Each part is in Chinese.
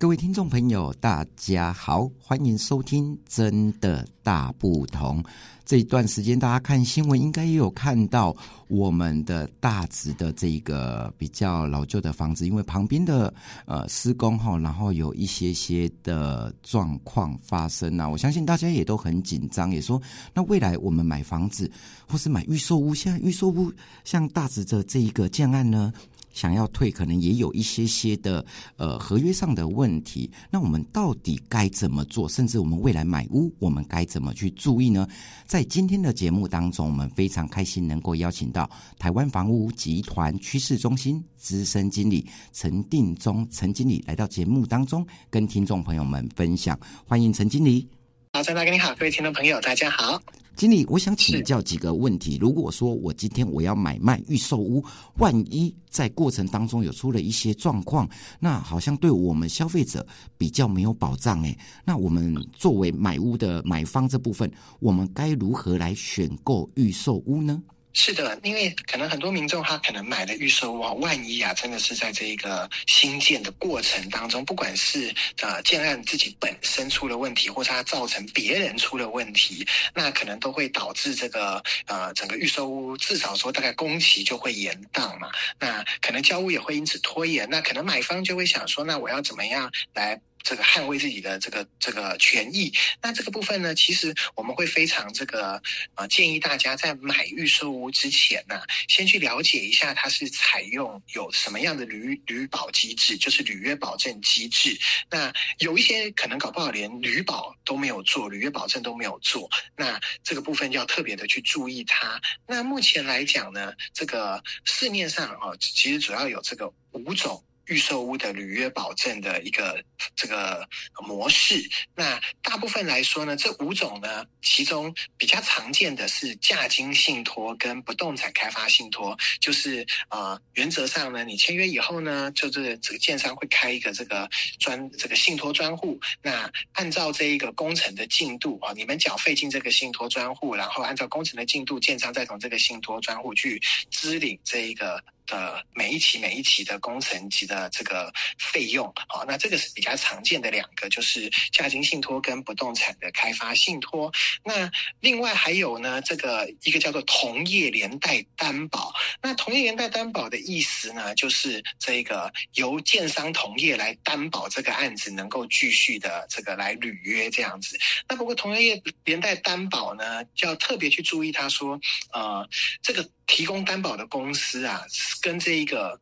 各位听众朋友，大家好，欢迎收听《真的大不同》。这一段时间，大家看新闻应该也有看到我们的大直的这个比较老旧的房子，因为旁边的呃施工哈，然后有一些些的状况发生啊。我相信大家也都很紧张，也说那未来我们买房子或是买预售屋，现在预售屋像大直的这一个建案呢，想要退，可能也有一些些的呃合约上的问题。那我们到底该怎么做？甚至我们未来买屋，我们该怎么去注意呢？在今天的节目当中，我们非常开心能够邀请到台湾房屋集团趋势中心资深经理陈定中陈经理来到节目当中，跟听众朋友们分享。欢迎陈经理。好，张大哥你好，各位听众朋友大家好。经理，我想请教几个问题。如果说我今天我要买卖预售屋，万一在过程当中有出了一些状况，那好像对我们消费者比较没有保障诶。那我们作为买屋的买方这部分，我们该如何来选购预售屋呢？是的，因为可能很多民众他可能买了预售屋，万一啊，真的是在这一个新建的过程当中，不管是呃建案自己本身出了问题，或是它造成别人出了问题，那可能都会导致这个呃整个预售屋至少说大概工期就会延宕嘛，那可能交屋也会因此拖延，那可能买方就会想说，那我要怎么样来？这个捍卫自己的这个这个权益，那这个部分呢，其实我们会非常这个呃建议大家在买预售屋之前呢，先去了解一下它是采用有什么样的履履保机制，就是履约保证机制。那有一些可能搞不好连履保都没有做，履约保证都没有做，那这个部分要特别的去注意它。那目前来讲呢，这个市面上啊，其实主要有这个五种。预售屋的履约保证的一个这个模式，那大部分来说呢，这五种呢，其中比较常见的是价金信托跟不动产开发信托，就是呃，原则上呢，你签约以后呢，就是这个建商会开一个这个专这个信托专户，那按照这一个工程的进度啊，你们缴费进这个信托专户，然后按照工程的进度，建商再从这个信托专户去支领这一个。呃每一期每一期的工程级的这个费用，好，那这个是比较常见的两个，就是价金信托跟不动产的开发信托。那另外还有呢，这个一个叫做同业连带担保。那同业连带担保的意思呢，就是这个由建商同业来担保这个案子能够继续的这个来履约这样子。那不过同业连带担保呢，就要特别去注意，他说，呃，这个。提供担保的公司啊，跟这一个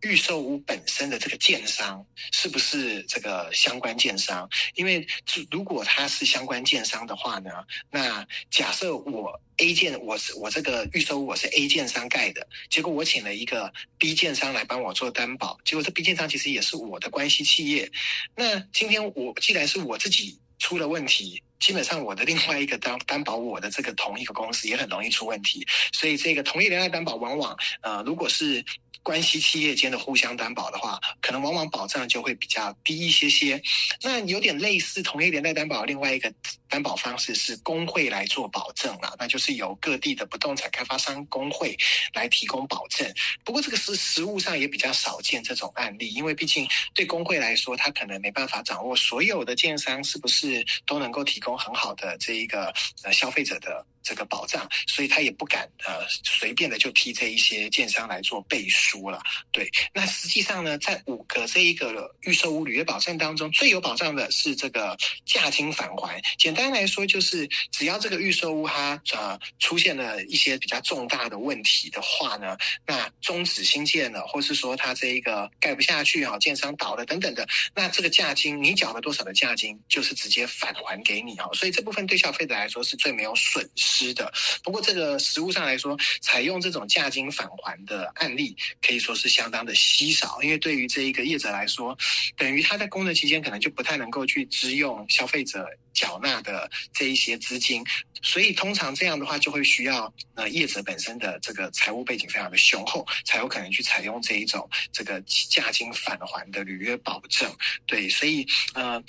预售屋本身的这个建商是不是这个相关建商？因为如果他是相关建商的话呢，那假设我 A 建我是我这个预售屋我是 A 建商盖的，结果我请了一个 B 建商来帮我做担保，结果这 B 建商其实也是我的关系企业。那今天我既然是我自己出了问题。基本上，我的另外一个担 担保我的这个同一个公司也很容易出问题，所以这个同业连带担保往往，呃，如果是关系企业间的互相担保的话，可能往往保障就会比较低一些些。那有点类似同业连带担保，另外一个担保方式是工会来做保证了，那就是由各地的不动产开发商工会来提供保证。不过这个是实务上也比较少见这种案例，因为毕竟对工会来说，他可能没办法掌握所有的建商是不是都能够提供。很好的这一个呃消费者的这个保障，所以他也不敢呃随便的就替这一些建商来做背书了。对，那实际上呢，在五个这一个预售屋履约保证当中，最有保障的是这个价金返还。简单来说，就是只要这个预售屋它呃出现了一些比较重大的问题的话呢，那终止新建了，或是说它这一个盖不下去啊，建商倒了等等的，那这个价金你缴了多少的价金，就是直接返还给你啊。所以这部分对消费者来说是最没有损失的。不过这个实物上来说，采用这种价金返还的案例可以说是相当的稀少。因为对于这一个业者来说，等于他在工作期间可能就不太能够去支用消费者缴纳的这一些资金，所以通常这样的话就会需要呃业者本身的这个财务背景非常的雄厚，才有可能去采用这一种这个价金返还的履约保证。对，所以呃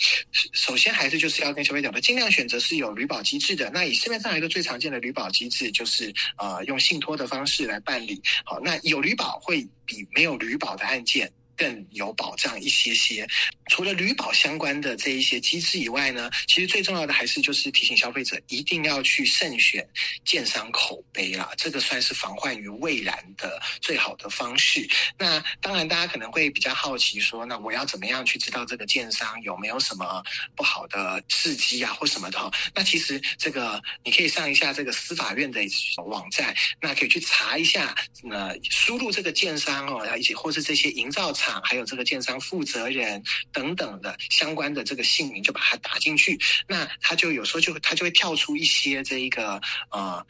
首先还是就是要跟消费者讲，尽量选择是有履保机制的。那以市面上一个最常见的履保机制就是呃用信托的方式来办理。好，那有履保会比没有履保的案件更有保障一些些。除了旅保相关的这一些机制以外呢，其实最重要的还是就是提醒消费者一定要去慎选建商口碑啦，这个算是防患于未然的最好的方式。那当然，大家可能会比较好奇说，那我要怎么样去知道这个建商有没有什么不好的事迹啊，或什么的？那其实这个你可以上一下这个司法院的网站，那可以去查一下，那输入这个建商哦，一起或是这些营造厂。还有这个建商负责人等等的相关的这个姓名，就把它打进去，那他就有时候就他就会跳出一些这一个呃。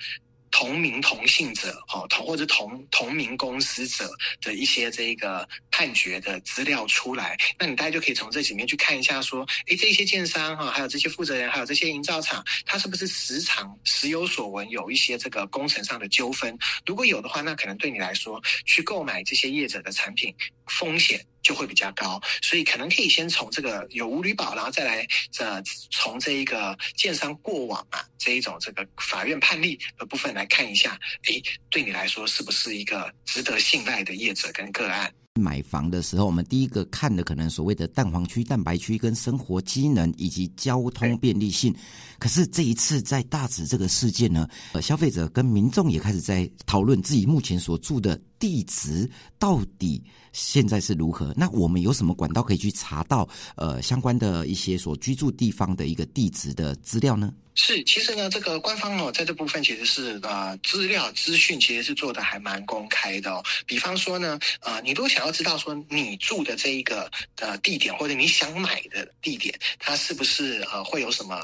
同名同姓者，哦，同或者同同名公司者的一些这个判决的资料出来，那你大家就可以从这里面去看一下，说，诶，这些建商哈，还有这些负责人，还有这些营造厂，他是不是时常时有所闻，有一些这个工程上的纠纷？如果有的话，那可能对你来说，去购买这些业者的产品风险就会比较高，所以可能可以先从这个有无履保，然后再来这从这一个建商过往啊这一种这个法院判例的部分来看一下，诶，对你来说是不是一个值得信赖的业者跟个案？买房的时候，我们第一个看的可能所谓的蛋黄区、蛋白区跟生活机能以及交通便利性。可是这一次在大直这个事件呢，呃，消费者跟民众也开始在讨论自己目前所住的地址到底现在是如何。那我们有什么管道可以去查到呃相关的一些所居住地方的一个地址的资料呢？是，其实呢，这个官方哦，在这部分其实是呃，资料资讯其实是做的还蛮公开的哦。比方说呢，呃，你如果想要知道说你住的这一个呃地点，或者你想买的地点，它是不是呃会有什么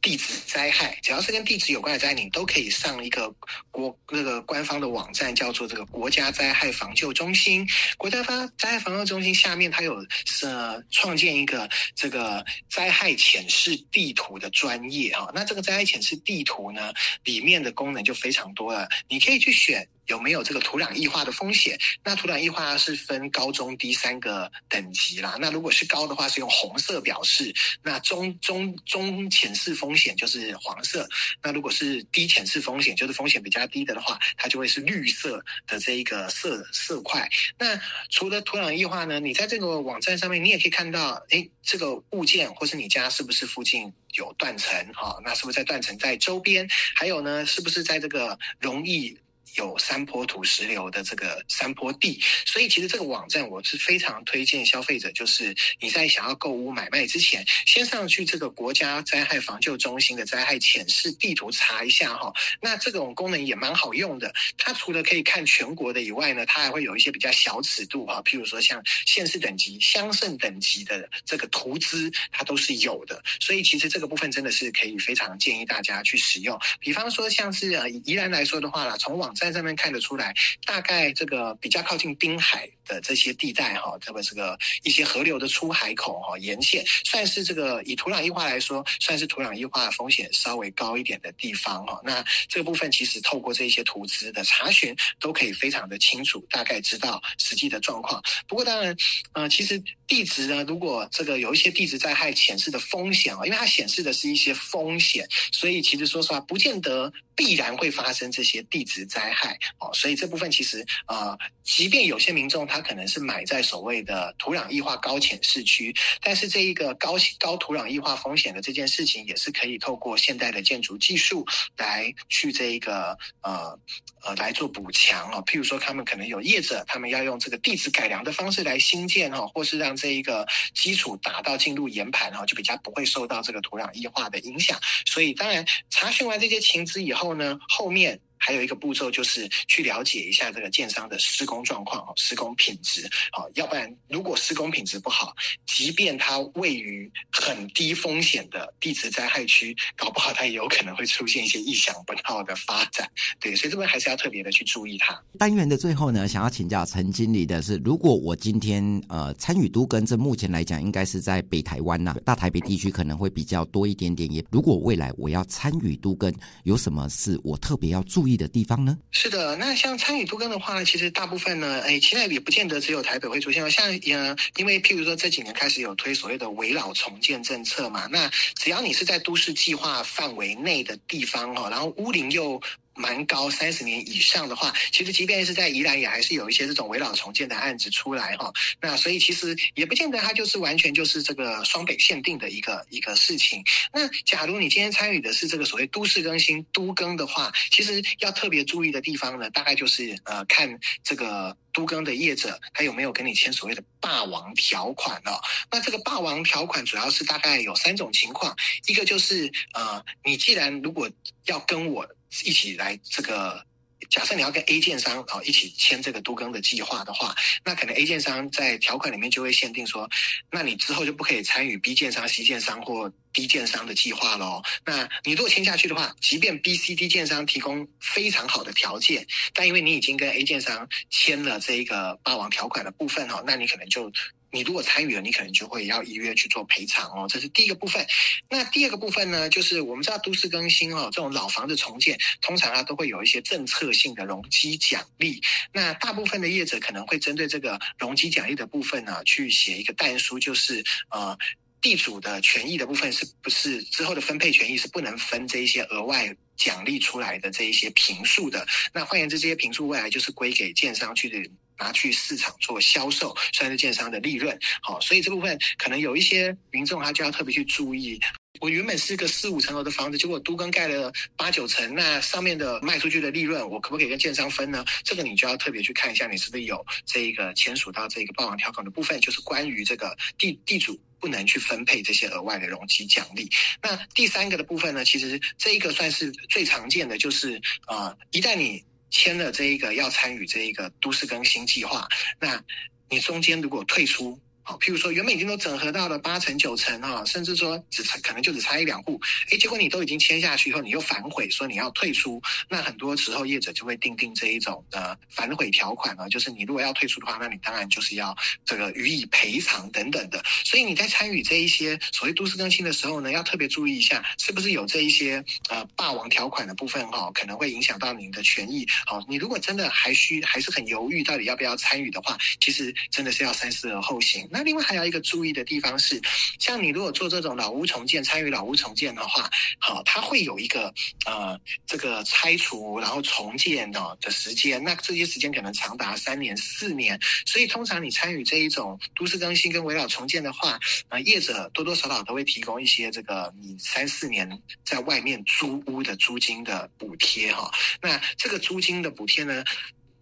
地质灾害？只要是跟地质有关的灾害，你都可以上一个国那个官方的网站，叫做这个国家灾害防救中心。国家发灾害防救中心下面它有是创建一个这个灾害潜示地图的专业哈。那这个灾害潜示地图呢，里面的功能就非常多了，你可以去选。有没有这个土壤异化的风险？那土壤异化是分高中低三个等级啦。那如果是高的话，是用红色表示；那中中中潜势风险就是黄色。那如果是低潜势风险，就是风险比较低的的话，它就会是绿色的这一个色色块。那除了土壤异化呢，你在这个网站上面，你也可以看到，诶，这个物件或是你家是不是附近有断层？哈，那是不是在断层在周边？还有呢，是不是在这个容易有山坡土石流的这个山坡地，所以其实这个网站我是非常推荐消费者，就是你在想要购物买卖之前，先上去这个国家灾害防救中心的灾害潜势地图查一下哈。那这种功能也蛮好用的，它除了可以看全国的以外呢，它还会有一些比较小尺度哈，譬如说像县市等级、乡镇等级的这个图资，它都是有的。所以其实这个部分真的是可以非常建议大家去使用。比方说像是呃宜兰来说的话啦，从网站。在上面看得出来，大概这个比较靠近滨海的这些地带哈，特别这个一些河流的出海口哈，沿线算是这个以土壤液化来说，算是土壤液化风险稍微高一点的地方哈。那这个部分其实透过这些图资的查询，都可以非常的清楚，大概知道实际的状况。不过当然，呃，其实地质呢，如果这个有一些地质灾害显示的风险啊，因为它显示的是一些风险，所以其实说实话，不见得必然会发生这些地质灾害哦。所以这部分其实呃，即便有些民众他可能是买在所谓的土壤异化高潜市区，但是这一个高高土壤异化风险的这件事情，也是可以透过现代的建筑技术来去这一个呃呃来做补强哦。譬如说，他们可能有业者，他们要用这个地质改良的方式来新建哈，或是让这一个基础达到进入岩盘哈，就比较不会受到这个土壤异化的影响。所以，当然查询完这些情资以后后呢，后面。还有一个步骤就是去了解一下这个建商的施工状况，施工品质，好，要不然如果施工品质不好，即便它位于很低风险的地质灾害区，搞不好它也有可能会出现一些意想不到的发展。对，所以这边还是要特别的去注意它。单元的最后呢，想要请教陈经理的是，如果我今天呃参与都更，这目前来讲应该是在北台湾呐、大台北地区可能会比较多一点点。也如果未来我要参与都更，有什么事我特别要注意的地方呢？是的，那像参与都更的话呢，其实大部分呢，哎，现在也不见得只有台北会出现。像呃，因为譬如说这几年开始有推所谓的围老重建政策嘛，那只要你是在都市计划范围内的地方哦，然后屋龄又蛮高，三十年以上的话，其实即便是在宜兰，也还是有一些这种危老重建的案子出来哈。那所以其实也不见得它就是完全就是这个双北限定的一个一个事情。那假如你今天参与的是这个所谓都市更新都更的话，其实要特别注意的地方呢，大概就是呃看这个都更的业者他有没有跟你签所谓的霸王条款哦。那这个霸王条款主要是大概有三种情况，一个就是呃你既然如果要跟我一起来这个，假设你要跟 A 建商啊一起签这个都更的计划的话，那可能 A 建商在条款里面就会限定说，那你之后就不可以参与 B 建商、C 建商或 D 建商的计划喽。那你如果签下去的话，即便 B、C、D 建商提供非常好的条件，但因为你已经跟 A 建商签了这一个霸王条款的部分哈，那你可能就。你如果参与了，你可能就会要依约去做赔偿哦，这是第一个部分。那第二个部分呢，就是我们知道都市更新哦，这种老房子重建，通常啊都会有一些政策性的容积奖励。那大部分的业者可能会针对这个容积奖励的部分呢，去写一个但书，就是呃，地主的权益的部分是不是之后的分配权益是不能分这一些额外奖励出来的这一些平数的。那换言之，这些平数未来就是归给建商去的。拿去市场做销售，算是建商的利润。好，所以这部分可能有一些民众他就要特别去注意。我原本是个四五层楼的房子，结果都更盖了八九层，那上面的卖出去的利润，我可不可以跟建商分呢？这个你就要特别去看一下，你是不是有这一个签署到这个霸王条款的部分，就是关于这个地地主不能去分配这些额外的容积奖励。那第三个的部分呢，其实这一个算是最常见的，就是呃，一旦你。签了这一个要参与这一个都市更新计划，那你中间如果退出。好，譬如说原本已经都整合到了八成九成哈，甚至说只差可能就只差一两户，哎，结果你都已经签下去以后，你又反悔说你要退出，那很多时候业者就会订定这一种的反悔条款啊，就是你如果要退出的话，那你当然就是要这个予以赔偿等等的。所以你在参与这一些所谓都市更新的时候呢，要特别注意一下，是不是有这一些呃霸王条款的部分哈，可能会影响到您的权益。好，你如果真的还需还是很犹豫，到底要不要参与的话，其实真的是要三思而后行。那另外还有一个注意的地方是，像你如果做这种老屋重建，参与老屋重建的话，好，它会有一个呃这个拆除然后重建的的时间，那这些时间可能长达三年四年，所以通常你参与这一种都市更新跟围老重建的话，呃，业者多多少少都会提供一些这个你三四年在外面租屋的租金的补贴哈，那这个租金的补贴呢，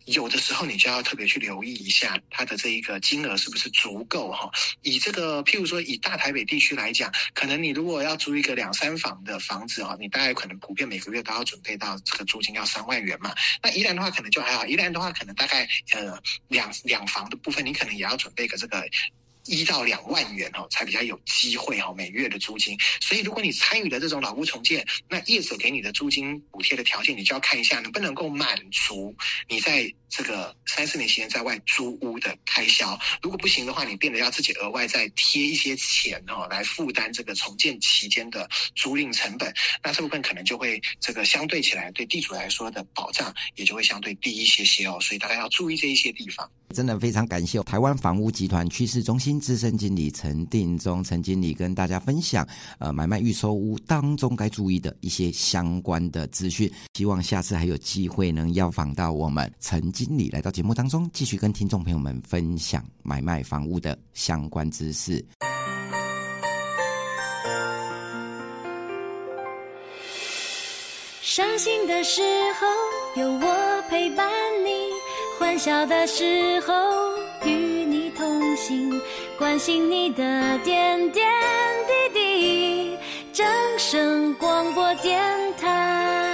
有的时候你就要特别去留意一下它的这一个金额是不是足够哈。以这个譬如说以大台北地区来讲，可能你如果要租一个两三房的房子哈，你大概可能普遍每个月都要准备到这个租金要三万元嘛。那宜兰的话可能就还好，宜兰的话可能大概呃两两房的部分，你可能也要准备个这个。一到两万元哦，才比较有机会哈，每月的租金。所以，如果你参与了这种老屋重建，那业者给你的租金补贴的条件，你就要看一下能不能够满足你在这个三四年期间在外租屋的开销。如果不行的话，你变得要自己额外再贴一些钱哦，来负担这个重建期间的租赁成本。那这部分可能就会这个相对起来，对地主来说的保障也就会相对低一些些哦。所以大家要注意这一些地方。真的非常感谢台湾房屋集团趋势中心资深经理陈定忠陈经理跟大家分享，呃，买卖预售屋当中该注意的一些相关的资讯。希望下次还有机会能邀访到我们陈经理来到节目当中，继续跟听众朋友们分享买卖房屋的相关知识。伤心的时候有我陪伴你。欢笑的时候与你同行，关心你的点点滴滴。掌声广播电台。